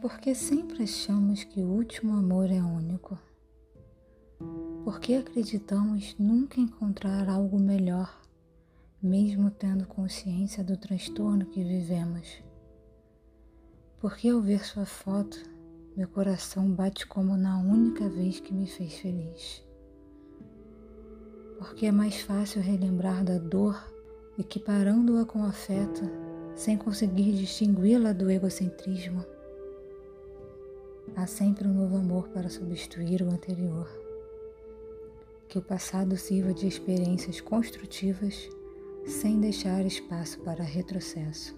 Porque sempre achamos que o último amor é único? Porque acreditamos nunca encontrar algo melhor, mesmo tendo consciência do transtorno que vivemos? Porque ao ver sua foto, meu coração bate como na única vez que me fez feliz? Porque é mais fácil relembrar da dor equiparando-a com afeto, sem conseguir distingui-la do egocentrismo. Há sempre um novo amor para substituir o anterior. Que o passado sirva de experiências construtivas sem deixar espaço para retrocesso.